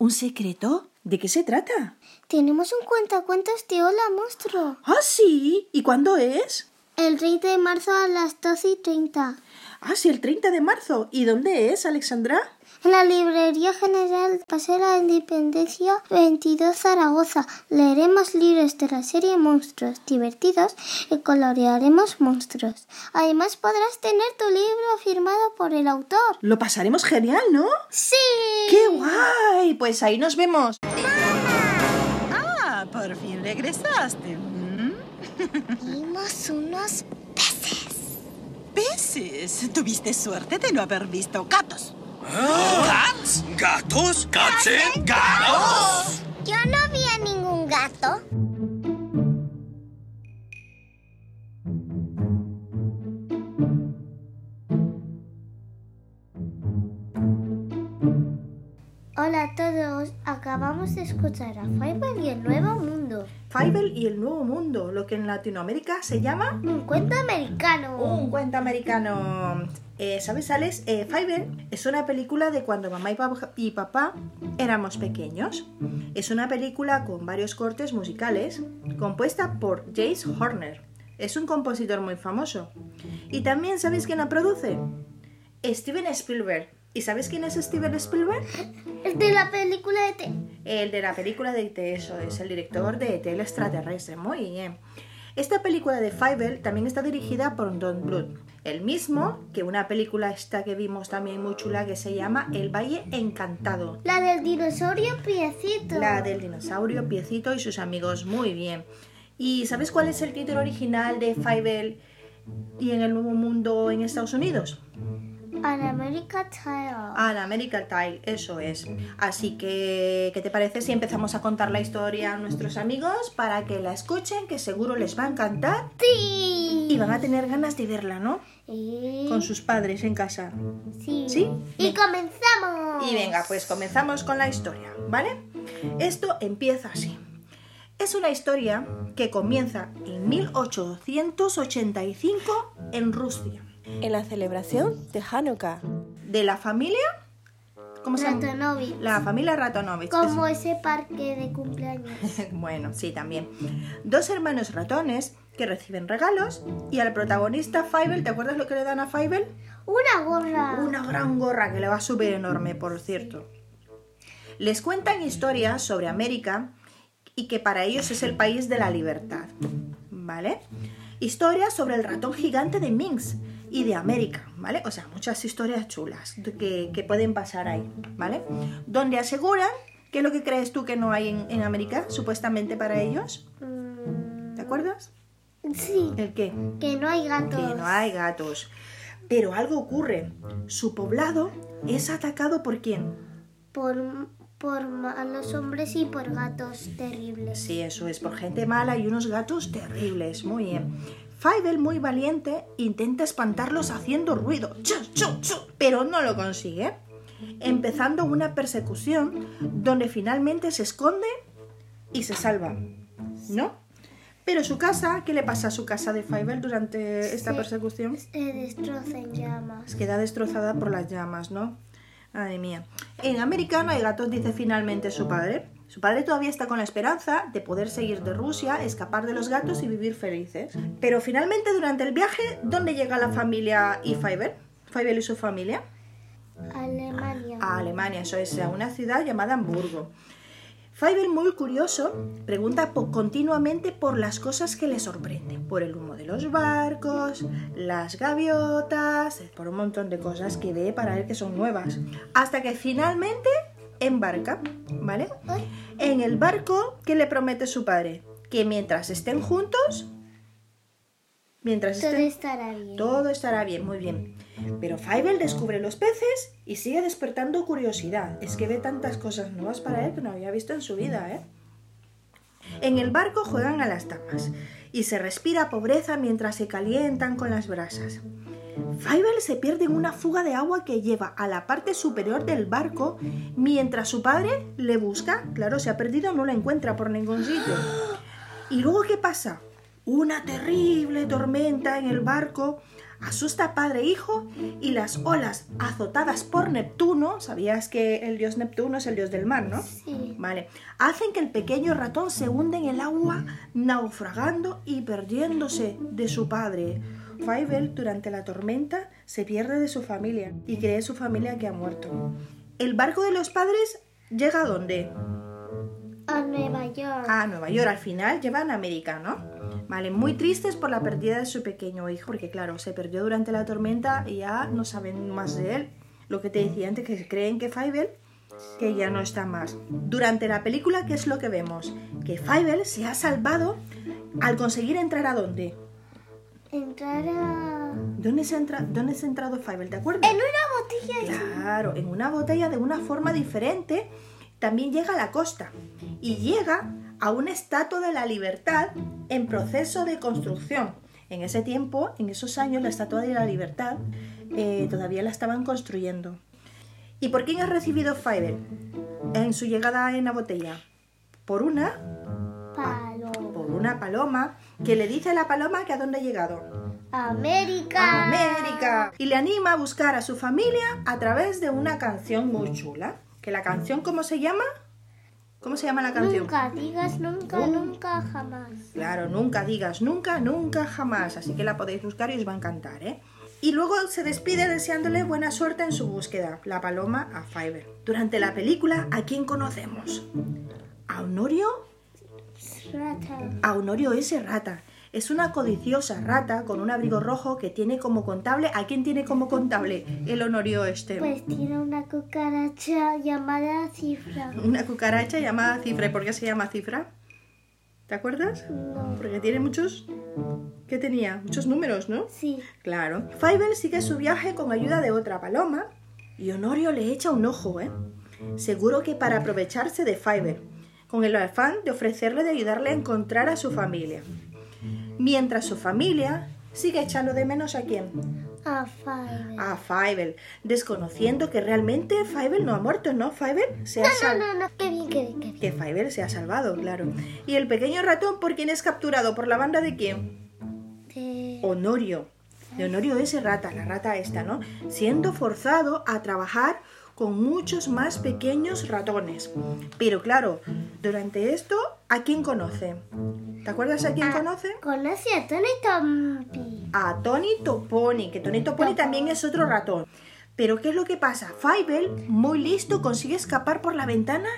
¿Un secreto? ¿De qué se trata? Tenemos un cuentacuentos de Hola, monstruo. Ah, sí. ¿Y cuándo es? El 30 de marzo a las 12 y 30. Ah, sí, el 30 de marzo. ¿Y dónde es, Alexandra? En la Librería General Paseo de la Independencia 22 Zaragoza leeremos libros de la serie Monstruos divertidos y colorearemos monstruos. Además podrás tener tu libro firmado por el autor. Lo pasaremos genial, ¿no? ¡Sí! ¡Qué guay! Pues ahí nos vemos. Ah, por fin regresaste. ¿Mm? Vimos unos Peces. Tuviste suerte de no haber visto gatos. ¿Gats? ¿Gatos? ¿Katzen? ¿Gatos? Yo no vi a ningún gato. Hola a todos, acabamos de escuchar a Fiverr y el Nuevo Mundo, Fievel y el Nuevo Mundo, lo que en Latinoamérica se llama un cuento americano. un cuento americano. Eh, ¿Sabes, Alex? Eh, Fievel es una película de cuando mamá y papá, y papá éramos pequeños. Es una película con varios cortes musicales, compuesta por Jace Horner. Es un compositor muy famoso. Y también, ¿sabéis quién la produce? Steven Spielberg. ¿Y sabéis quién es Steven Spielberg? El de la película de T. El de la película de E.T., eso es el director de E.T. el extraterrestre. Muy bien. Esta película de Fievel también está dirigida por Don Bluth, el mismo que una película esta que vimos también muy chula que se llama El Valle Encantado. La del dinosaurio Piecito. La del dinosaurio Piecito y sus amigos. Muy bien. ¿Y sabes cuál es el título original de Fievel y en el Nuevo Mundo en Estados Unidos? An America Child. An American Tile, eso es. Así que, ¿qué te parece si empezamos a contar la historia a nuestros amigos para que la escuchen, que seguro les va a encantar Sí. y van a tener ganas de verla, ¿no? Y... Con sus padres en casa. Sí. ¿Sí? Y comenzamos. Y venga, pues comenzamos con la historia, ¿vale? Esto empieza así. Es una historia que comienza en 1885 en Rusia. En la celebración de Hanukkah. De la familia... ¿Cómo se llama? Ratonovich. La familia Ratonovich. Como ese parque de cumpleaños. Bueno, sí, también. Dos hermanos ratones que reciben regalos y al protagonista Fievel, ¿te acuerdas lo que le dan a Fievel? Una gorra. Una gran gorra que le va súper enorme, por cierto. Les cuentan historias sobre América y que para ellos es el país de la libertad. ¿Vale? Historias sobre el ratón gigante de Minx y de América, ¿vale? O sea, muchas historias chulas que, que pueden pasar ahí, ¿vale? Donde aseguran que lo que crees tú que no hay en, en América, supuestamente para ellos. ¿Te acuerdas? sí. ¿El qué? Que no hay gatos. Que no hay gatos. Pero algo ocurre. Su poblado es atacado por quién? Por, por malos hombres y por gatos terribles. Sí, eso es, por gente mala y unos gatos terribles. Muy bien. Fievel, muy valiente, intenta espantarlos haciendo ruido, pero no lo consigue. Empezando una persecución donde finalmente se esconde y se salva. ¿No? Pero su casa, ¿qué le pasa a su casa de Fievel durante esta Se- persecución? Se destrozan llamas. Queda destrozada por las llamas, ¿no? Madre mía. En América no hay gatos, dice finalmente su padre. Su padre todavía está con la esperanza de poder seguir de Rusia, escapar de los gatos y vivir felices. Pero finalmente durante el viaje, ¿dónde llega la familia y Fievel? Fievel y su familia. Alemania. A Alemania, eso es, a una ciudad llamada Hamburgo. Fievel, muy curioso, pregunta continuamente por las cosas que le sorprenden, por el humo de los barcos, las gaviotas, por un montón de cosas que ve para él que son nuevas, hasta que finalmente embarca, ¿vale? En el barco, ¿qué le promete su padre? Que mientras estén juntos, Mientras Todo estén- estará bien. todo estará bien, muy bien. Pero Fievel descubre los peces y sigue despertando curiosidad. Es que ve tantas cosas nuevas para él que no había visto en su vida, ¿eh? En el barco juegan a las damas y se respira pobreza mientras se calientan con las brasas. Fievel se pierde en una fuga de agua que lleva a la parte superior del barco mientras su padre le busca. Claro, se ha perdido, no la encuentra por ningún sitio. ¿Y luego qué pasa? Una terrible tormenta en el barco asusta a padre e hijo y las olas azotadas por Neptuno, sabías que el dios Neptuno es el dios del mar, ¿no? Sí. Vale, hacen que el pequeño ratón se hunde en el agua, naufragando y perdiéndose de su padre. Fievel, durante la tormenta, se pierde de su familia y cree su familia que ha muerto. El barco de los padres llega a dónde? A Nueva York. a Nueva York. Al final llevan a América, ¿no? Vale, muy tristes por la pérdida de su pequeño hijo, porque claro, se perdió durante la tormenta y ya no saben más de él. Lo que te decía antes, que creen que Fievel que ya no está más. Durante la película, ¿qué es lo que vemos? Que Fievel se ha salvado al conseguir entrar a dónde? Entrar a... ¿Dónde se, entra, ¿Dónde se ha entrado Fievel? ¿Te acuerdas? En una botella. Claro, en una botella de una forma diferente, también llega a la costa y llega a una estatua de la libertad en proceso de construcción. En ese tiempo, en esos años, la estatua de la libertad eh, todavía la estaban construyendo. ¿Y por quién ha recibido Fiverr en su llegada en la botella? Por una, una paloma que le dice a la paloma que a dónde ha llegado. América. América. Y le anima a buscar a su familia a través de una canción muy chula. ¿Que la canción cómo se llama? ¿Cómo se llama la canción? Nunca digas nunca, Nun- nunca, jamás. Claro, nunca digas nunca, nunca, jamás. Así que la podéis buscar y os va a encantar, ¿eh? Y luego se despide deseándole buena suerte en su búsqueda, la paloma a Fiverr. Durante la película, ¿a quién conocemos? ¿A Honorio? Rata. A Honorio S. Rata. Es una codiciosa rata con un abrigo rojo que tiene como contable. ¿A quién tiene como contable el Honorio este? Pues tiene una cucaracha llamada Cifra. Una cucaracha llamada Cifra. ¿Y por qué se llama Cifra? ¿Te acuerdas? No. Porque tiene muchos... ¿Qué tenía? Muchos números, ¿no? Sí. Claro. Fiverr sigue su viaje con ayuda de otra paloma y Honorio le echa un ojo, ¿eh? Seguro que para aprovecharse de Fiverr, con el afán de ofrecerle de ayudarle a encontrar a su familia. Mientras su familia sigue echando de menos a quién? A Fiverr. A Fiverr, desconociendo que realmente Fiverr no ha muerto, ¿no? Fiverr se ha No, salvado. no, no. Qué bien, qué bien, qué bien. Que Fiverr se ha salvado, claro. ¿Y el pequeño ratón por quién es capturado? ¿Por la banda de quién? De- Honorio. De Honorio es rata, la rata esta, ¿no? Siendo forzado a trabajar con muchos más pequeños ratones. Pero claro, durante esto, ¿a quién conoce? ¿Te acuerdas a quién conoce? Conoce a Tony Tompi. A Tony Toponi, que Tony Toponi también es otro ratón. Pero ¿qué es lo que pasa? Fievel, muy listo, consigue escapar por la ventana.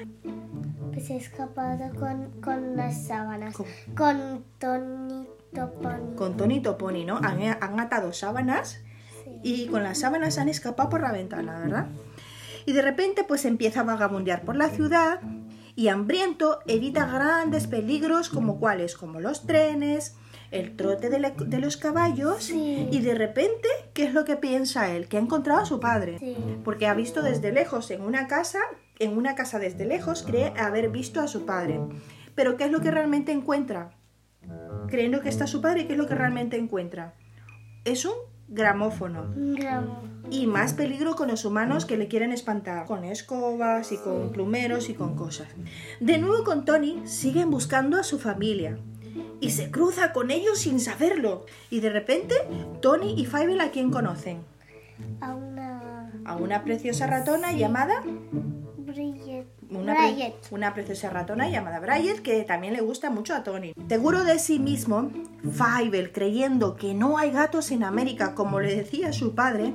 Pues he escapado con, con las sábanas. Con- Con Tony Toponi. Con Tony Toponi, ¿no? Han, han atado sábanas Sí. y con las sábanas han escapado por la ventana, ¿verdad? Y de repente pues empieza a vagabundear por la ciudad y hambriento evita grandes peligros como cuáles, como los trenes, el trote de, los caballos Sí. y de repente, ¿qué es lo que piensa él? Que ha encontrado a su padre. Sí. Porque ha visto desde lejos en una casa, en una casa desde lejos, cree haber visto a su padre. Pero ¿qué es lo que realmente encuentra? Creyendo que está su padre, ¿qué es lo que realmente encuentra? Es un gramófono. Y más peligro con los humanos que le quieren espantar, con escobas y con plumeros y con cosas. De nuevo con Tony, siguen buscando a su familia. Y se cruza con ellos sin saberlo. Y de repente, Tony y Fievel a quién conocen? A una. A una preciosa ratona llamada... Una, pre- Bryet. una preciosa ratona llamada Bryet que también le gusta mucho a Tony. Seguro de sí mismo, Fievel, creyendo que no hay gatos en América como le decía su padre,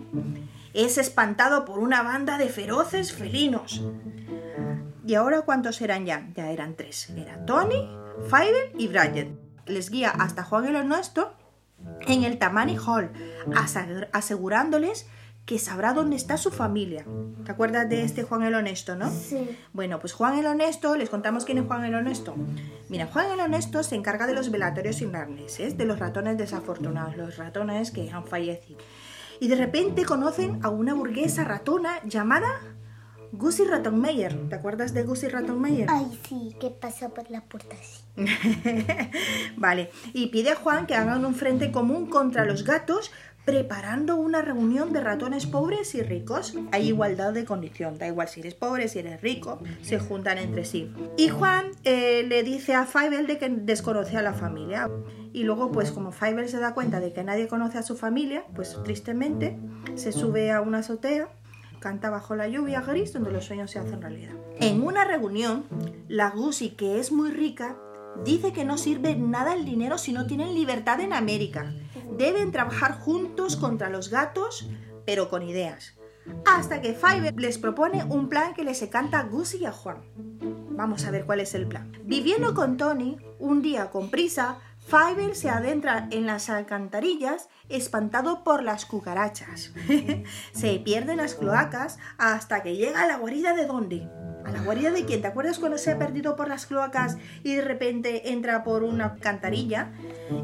es espantado por una banda de feroces felinos. ¿Y ahora cuántos eran ya? Ya eran tres. Era Tony, Fievel y Bryet. Les guía hasta Juan el Honesto en el Tammany Hall, aseg- asegurándoles que sabrá dónde está su familia. ¿Te acuerdas de este Juan el Honesto, no? Sí. Bueno, pues Juan el Honesto, les contamos quién es Juan el Honesto. Mira, Juan el Honesto se encarga de los velatorios irlandeses, de los ratones desafortunados, los ratones que han fallecido. Y de repente conocen a una burguesa ratona llamada Gussie Rattenmeier. ¿Te acuerdas de Gussie Rattenmeier? Ay, sí, que pasó por la puerta así. vale, y pide a Juan que hagan un frente común contra los gatos preparando una reunión de ratones pobres y ricos. Hay igualdad de condición, da igual si eres pobre, si eres rico, se juntan entre sí. Y Juan eh, le dice a Fievel de que desconoce a la familia. Y luego, pues como Fievel se da cuenta de que nadie conoce a su familia, pues tristemente se sube a una azotea canta bajo la lluvia gris donde los sueños se hacen realidad. En una reunión, la Gussie, que es muy rica, dice que no sirve nada el dinero si no tienen libertad en América. Deben trabajar juntos contra los gatos, pero con ideas. Hasta que Fiverr les propone un plan que les encanta a Gussie y a Juan. Vamos a ver cuál es el plan. Viviendo con Tony, un día con prisa, Fiverr se adentra en las alcantarillas espantado por las cucarachas. se pierde en las cloacas hasta que llega a la guarida de dónde? ¿A la guarida de quién? ¿Te acuerdas cuando se ha perdido por las cloacas y de repente entra por una alcantarilla?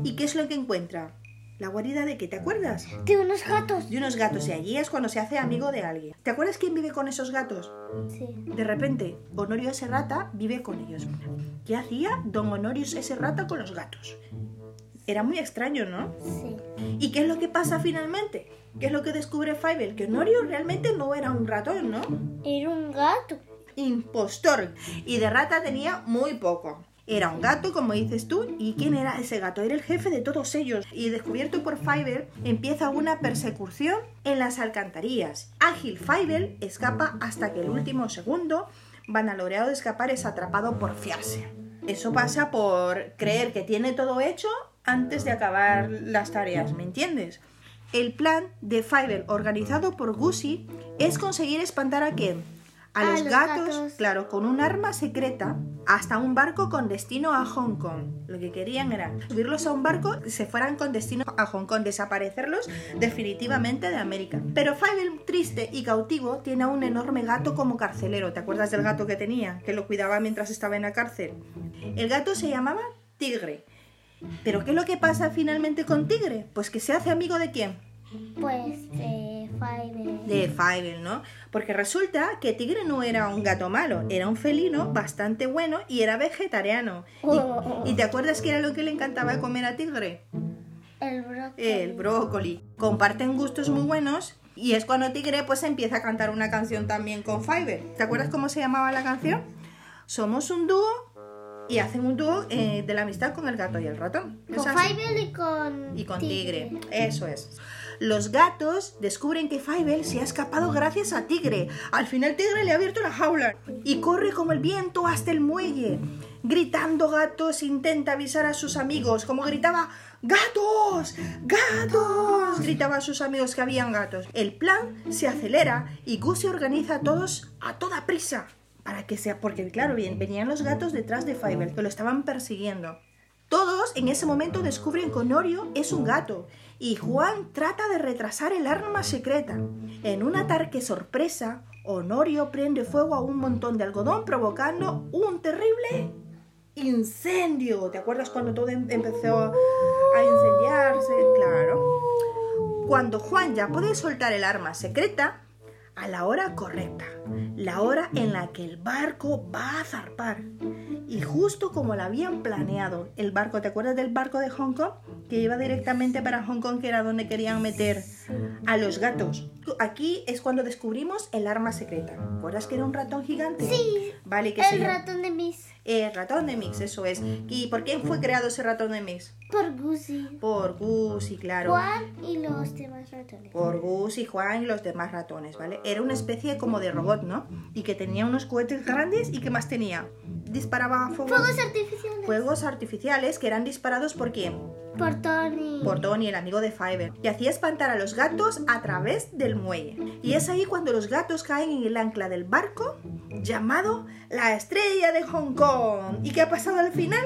¿Y qué es lo que encuentra? ¿La guarida de qué? ¿Te acuerdas? De unos gatos. De unos gatos y allí es cuando se hace amigo de alguien. ¿Te acuerdas quién vive con esos gatos? Sí. De repente, Honorio Serrata vive con ellos. ¿Qué hacía don Honorio Serrata con los gatos? Era muy extraño, ¿no? Sí. ¿Y qué es lo que pasa finalmente? ¿Qué es lo que descubre Fievel? Que Honorio realmente no era un ratón, ¿no? Era un gato. Impostor. Y de rata tenía muy poco. Era un gato, como dices tú, y ¿quién era ese gato? Era el jefe de todos ellos. Y descubierto por Fievel, empieza una persecución en las alcantarillas. Ágil Fievel escapa hasta que el último segundo, vanaloreado de escapar, es atrapado por fiarse. Eso pasa por creer que tiene todo hecho antes de acabar las tareas, ¿me entiendes? El plan de Fievel organizado por Gussie es conseguir espantar a quién? A, A los, los gatos, gatos. claro, con un arma secreta hasta un barco con destino a Hong Kong. Lo que querían era subirlos a un barco y se fueran con destino a Hong Kong, desaparecerlos definitivamente de América. Pero Fievel, triste y cautivo, tiene a un enorme gato como carcelero. ¿Te acuerdas del gato que tenía? Que lo cuidaba mientras estaba en la cárcel. El gato se llamaba Tigre. ¿Pero qué es lo que pasa finalmente con Tigre? Pues que se hace amigo de quién? Pues de De Fievel, ¿no? Porque resulta que Tigre no era un gato malo, era un felino bastante bueno y era vegetariano. ¿Y, y te acuerdas qué era lo que le encantaba comer a Tigre? El brócoli. El brócoli. Comparten gustos muy buenos y es cuando Tigre pues empieza a cantar una canción también con Fiverr. ¿Te acuerdas cómo se llamaba la canción? Somos un dúo y hacen un dúo eh, de la amistad con el gato y el ratón. ¿Es Con? Fiverr y con. y con tigre. Eso es. Los gatos descubren que Fievel se ha escapado gracias a Tigre. Al final Tigre le ha abierto la jaula y corre como el viento hasta el muelle. Gritando gatos intenta avisar a sus amigos, como gritaba ¡Gatos! ¡Gatos! Gritaba a sus amigos que habían gatos. El plan se acelera y Gussie organiza a todos a toda prisa. Para que sea, porque claro, bien, venían los gatos detrás de Fievel, que lo estaban persiguiendo. Todos en ese momento descubren que Honorio es un gato y Juan trata de retrasar el arma secreta. En un ataque sorpresa, Honorio prende fuego a un montón de algodón provocando un terrible incendio. ¿Te acuerdas cuando todo em- empezó a incendiarse? Claro. Cuando Juan ya puede soltar el arma secreta, a la hora correcta, la hora en la que el barco va a zarpar. Y justo como lo habían planeado, el barco, ¿te acuerdas del barco de Hong Kong? Que iba directamente para Hong Kong, que era donde querían meter a los gatos. Aquí es cuando descubrimos el arma secreta. ¿Te acuerdas que era un ratón gigante? Sí. Vale, que El ratón de Miss. El ratón de Mix, eso es. ¿Y por quién fue creado ese ratón de Mix? Por Gussie. Por y claro. Juan y los demás ratones. Por y Juan y los demás ratones, ¿vale? Era una especie como de robot, ¿no? Y que tenía unos cohetes grandes y ¿qué más tenía? Disparaba fuegos, Fuegos artificiales. fuegos artificiales que eran disparados por quién? Por Tony. Por Tony, el amigo de Fiverr. Y hacía espantar a los gatos a través del muelle. Y es ahí cuando los gatos caen en el ancla del barco llamado la estrella de Hong Kong. ¿Y qué ha pasado al final?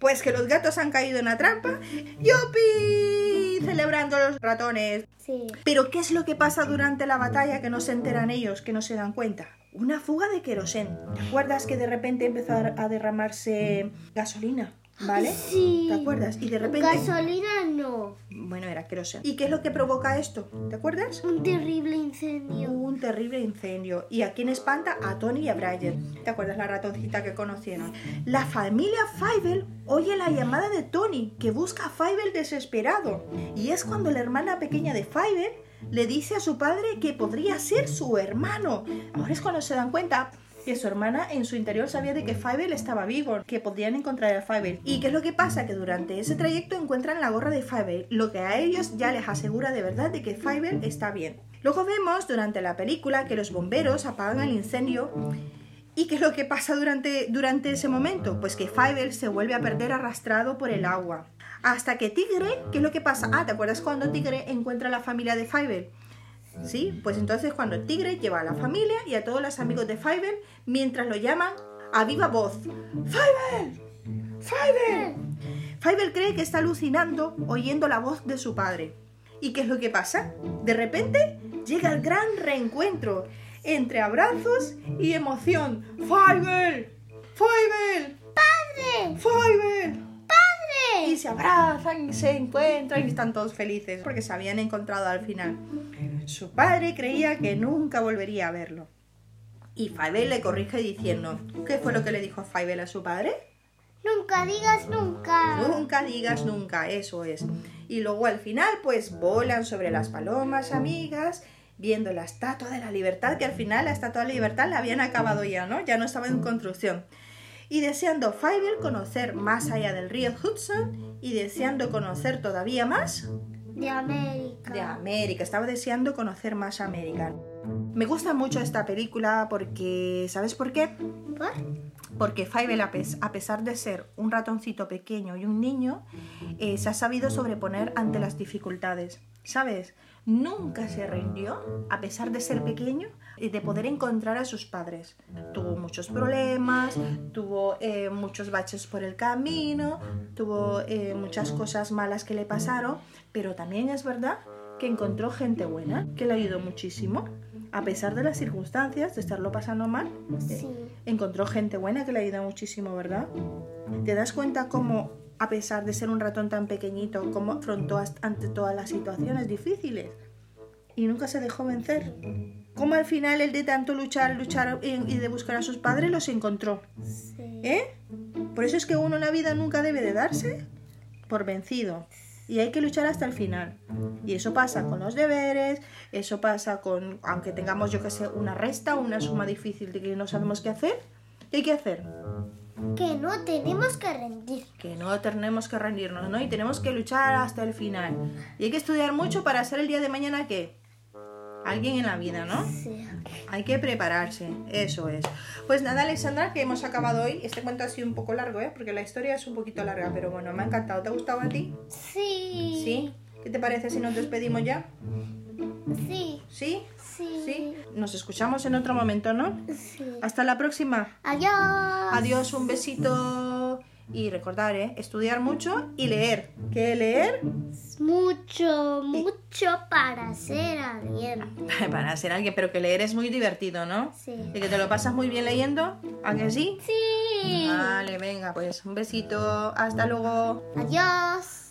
Pues que los gatos han caído en la trampa. ¡Yupi! Celebrando los ratones. Sí. Pero ¿qué es lo que pasa durante la batalla que no se enteran ellos, que no se dan cuenta? Una fuga de querosén. ¿Te acuerdas que de repente empezó a derramarse gasolina? ¿Vale? Sí. ¿Te acuerdas? Y de repente... Gasolina no. Bueno, era querosén. ¿Y qué es lo que provoca esto? ¿Te acuerdas? Un terrible incendio. Un terrible incendio. ¿Y a quién espanta? A Tony y a Brian. ¿Te acuerdas la ratoncita que conocieron? La familia Fievel oye la llamada de Tony, que busca a Fievel desesperado. Y es cuando la hermana pequeña de Fievel le dice a su padre que podría ser su hermano. Ahora es cuando se dan cuenta que su hermana en su interior sabía de que Fievel estaba vivo, que podían encontrar a Fievel. ¿Y qué es lo que pasa? Que durante ese trayecto encuentran la gorra de Fievel, lo que a ellos ya les asegura de verdad de que Fievel está bien. Luego vemos durante la película que los bomberos apagan el incendio ¿Y qué es lo que pasa durante, durante ese momento? Pues que Fievel se vuelve a perder arrastrado por el agua. Hasta que Tigre, ¿qué es lo que pasa? Ah, ¿te acuerdas cuando Tigre encuentra a la familia de Fievel? ¿Sí? Pues entonces cuando Tigre lleva a la familia y a todos los amigos de Fievel mientras lo llaman a viva voz. ¡Fievel! ¡Fievel! Fievel cree que está alucinando oyendo la voz de su padre. ¿Y qué es lo que pasa? De repente llega el gran reencuentro entre abrazos y emoción. ¡Fievel! ¡Fievel! ¡Padre! ¡Fievel! Y se abrazan y se encuentran y están todos felices porque se habían encontrado al final. Su padre creía que nunca volvería a verlo. Y Fievel le corrige diciendo, ¿qué fue lo que le dijo a Fievel a su padre? Nunca digas nunca. Nunca digas nunca, eso es. Y luego al final pues volan sobre las palomas amigas viendo la estatua de la libertad, que al final la estatua de la libertad la habían acabado ya, ¿no? Ya no estaba en construcción. Y deseando Fievel conocer más allá del río Hudson y deseando conocer todavía más De América. de América. Estaba deseando conocer más América. Me gusta mucho esta película porque, ¿sabes por qué? ¿Por? Porque Fievel, a, pes- a pesar de ser un ratoncito pequeño y un niño, eh, se ha sabido sobreponer ante las dificultades. ¿Sabes? Nunca se rindió, a pesar de ser pequeño de poder encontrar a sus padres. Tuvo muchos problemas, tuvo eh, muchos baches por el camino, tuvo eh, muchas cosas malas que le pasaron, pero también es verdad que encontró gente buena, que le ayudó muchísimo. A pesar de las circunstancias, de estarlo pasando mal, eh, Sí. encontró gente buena que le ayuda muchísimo, ¿verdad? ¿Te das cuenta cómo, a pesar de ser un ratón tan pequeñito, cómo afrontó ante todas las situaciones difíciles y nunca se dejó vencer? Cómo al final el de tanto luchar, luchar y de buscar a sus padres los encontró, Sí. ¿eh? Por eso es que uno en la vida nunca debe de darse por vencido. Y hay que luchar hasta el final. Y eso pasa con los deberes, eso pasa con, aunque tengamos, yo que sé, una resta o una suma difícil de que no sabemos qué hacer, ¿qué hay que hacer? Que no tenemos que rendir. Que no tenemos que rendirnos, ¿no? Y tenemos que luchar hasta el final. Y hay que estudiar mucho para ser el día de mañana qué? Alguien en la vida, ¿no? Sí. Hay que prepararse, eso es. Pues nada, Alexandra, que hemos acabado hoy. Este cuento ha sido un poco largo, ¿eh? Porque la historia es un poquito larga, pero bueno, me ha encantado. ¿Te ha gustado a ti? Sí. ¿Sí? ¿Qué te parece si nos despedimos ya? Sí. ¿Sí? Sí. ¿Sí? Nos escuchamos en otro momento, ¿no? Sí. Hasta la próxima. Adiós. Adiós, un besito. Y recordar, ¿eh? Estudiar mucho y leer. ¿Qué leer? Mucho, mucho para ser alguien. Para ser alguien, pero que leer es muy divertido, ¿no? Sí. ¿Y que te lo pasas muy bien leyendo? ¿A que sí? Sí. Vale, venga, pues un besito. Hasta luego. Adiós.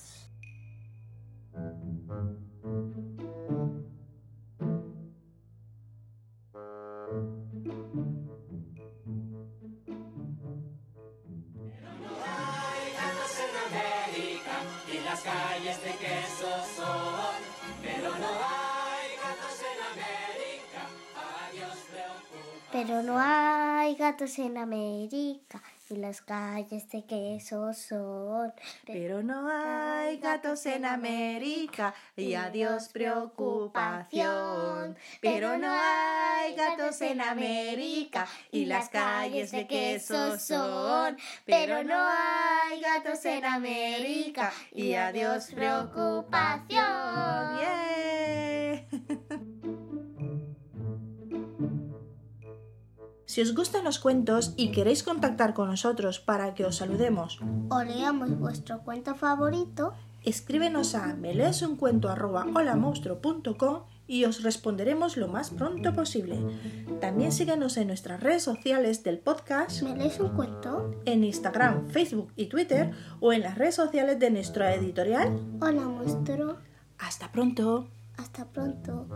Pero no hay gatos en América y las calles de queso son. Pero no hay gatos en América y adiós preocupación. Pero no hay gatos en América y las calles de queso son. Pero no hay gatos en América y adiós preocupación. ¡Yeah! Si os gustan los cuentos y queréis contactar con nosotros para que os saludemos O leamos vuestro cuento favorito. Escríbenos a meleesuncuento@holamonstruo.com y os responderemos lo más pronto posible. También síguenos en nuestras redes sociales del podcast, ¿Me lees un cuento? en Instagram, Facebook y Twitter o en las redes sociales de nuestra editorial. Hola, monstruo. Hasta pronto. Hasta pronto.